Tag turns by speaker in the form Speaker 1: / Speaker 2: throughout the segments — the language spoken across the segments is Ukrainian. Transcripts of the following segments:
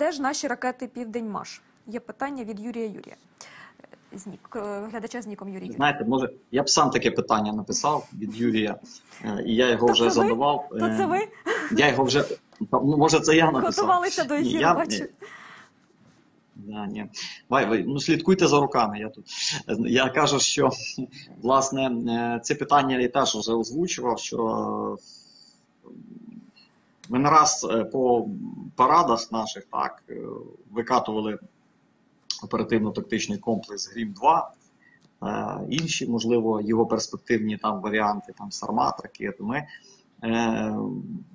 Speaker 1: Де ж наші ракети Південь Маш? Є питання від Юрія Юрія. Е, З нік, е, глядача з ніком Юрій.
Speaker 2: Знаєте, може, я б сам таке питання написав від Юрія, е, і я його
Speaker 1: То
Speaker 2: вже задавав.
Speaker 1: То це ви
Speaker 2: Я його вже. Ну, може, це я написав.
Speaker 1: готувалися до ефіру,
Speaker 2: я-
Speaker 1: бачу.
Speaker 2: Да, ні. Вай, ви, ну, слідкуйте за руками. Я тут. Я кажу, що власне це питання я теж вже озвучував, що ми не раз е, по парадах наших так е, викатували оперативно-тактичний комплекс Грім 2. е, Інші, можливо, його перспективні там варіанти, там Сармат, ракети. Ми,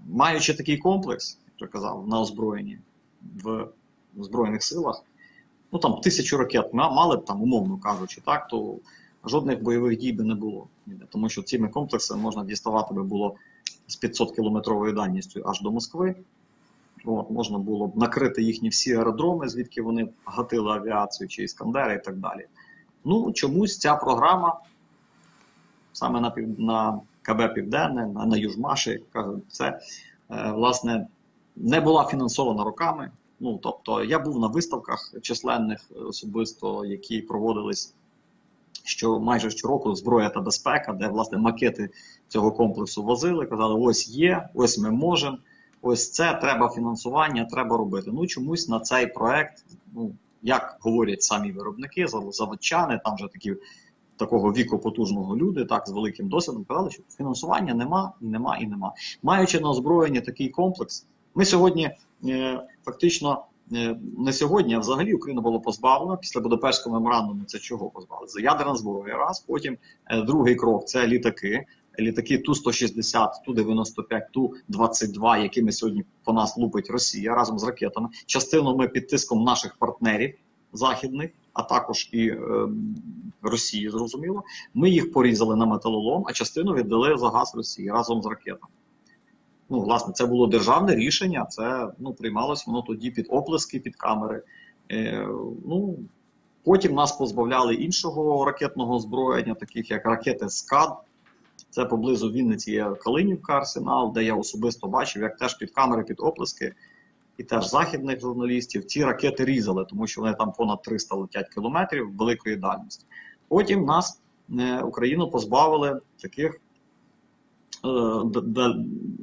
Speaker 2: маючи такий комплекс, як я казав, на озброєнні в Збройних силах, ну там тисячу ракет мали б там, умовно кажучи, так, то жодних бойових дій би не було. Тому що цими комплексами можна діставати би було з 500 кілометровою дальністю аж до Москви. От, можна було б накрити їхні всі аеродроми, звідки вони гатили авіацію чи іскандери і так далі. Ну, чомусь ця програма саме на, пів- на КБ Південне, на, на Южмаші, як кажуть, це е, власне не була фінансована роками. Ну, тобто, я був на виставках численних е, особисто, які проводились що майже щороку зброя та безпека, де власне макети цього комплексу возили, казали: ось є, ось ми можемо, ось це треба фінансування, треба робити. Ну чомусь на цей проект, ну як говорять самі виробники, заводчани, там вже такі такого віку потужного люди, так з великим досвідом, казали, що фінансування нема, і нема, і нема. Маючи на озброєнні такий комплекс, ми сьогодні е, фактично. Е, Не сьогодні, а взагалі Україна була позбавлена після Будапештського меморандуму. Це чого позбавили? За ядерна зброя. Раз, потім е, другий крок це літаки. Літаки Ту-160, Ту-95, Ту-22, якими сьогодні по нас лупить Росія разом з ракетами. Частину ми під тиском наших партнерів західних, а також і е, Росії, зрозуміло. Ми їх порізали на металолом, а частину віддали за газ Росії разом з ракетами. Ну, власне, це було державне рішення. Це ну, приймалось воно тоді під оплески, під камери. Е, ну, потім нас позбавляли іншого ракетного озброєння, таких як ракети СКАД. Це поблизу Вінниці є Калинівка арсенал, де я особисто бачив, як теж під камери, під оплески, і теж західних журналістів ці ракети різали, тому що вони там понад 300 летять кілометрів великої дальності. Потім нас, е, Україну, позбавили таких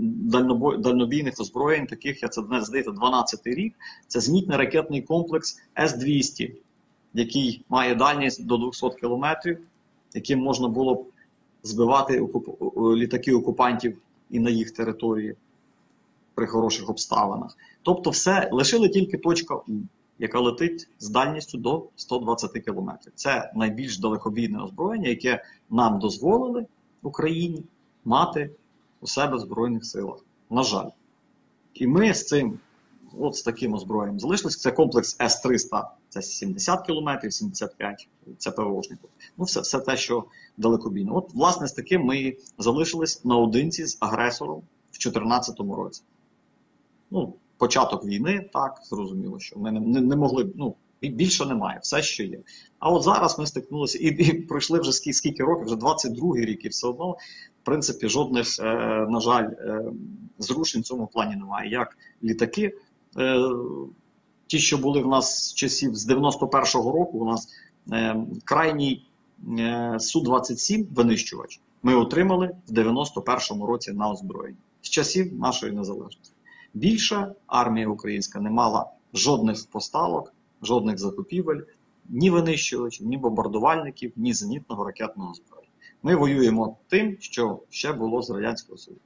Speaker 2: дальнобійних озброєнь, таких, як це здається, 12-й рік. Це зенітний ракетний комплекс С-200, який має дальність до 200 кілометрів, яким можна було б збивати літаки окупантів і на їх території при хороших обставинах. Тобто, все лишили тільки точка У, яка летить з дальністю до 120 кілометрів. Це найбільш далекобійне озброєння, яке нам дозволили Україні мати у себе в Збройних силах. На жаль. І ми з цим, от з таким озброєнням залишились. Це комплекс С-300, це 70 кілометрів, 75, це ПВОшник. Ну, все, все те, що далекобійне. От, власне, з таким ми залишились наодинці з агресором в 2014 році. Ну, початок війни, так, зрозуміло, що ми не, не, не могли, ну, більше немає, все, що є. А от зараз ми стикнулися і, і пройшли вже скільки, скільки років, вже 22-й рік, і все одно, в принципі, жодних, е, на жаль, е, зрушень в цьому плані немає. Як літаки, е, ті, що були в нас з часів з 91-го року, у нас е, крайній е, Су-27 винищувач ми отримали в 91-му році на озброєнні з часів нашої незалежності. Більше армія українська не мала жодних поставок, жодних закупівель, ні винищувачів, ні бомбардувальників, ні зенітного ракетного зброї. Ми воюємо тим, що ще було з Радянського Союзу.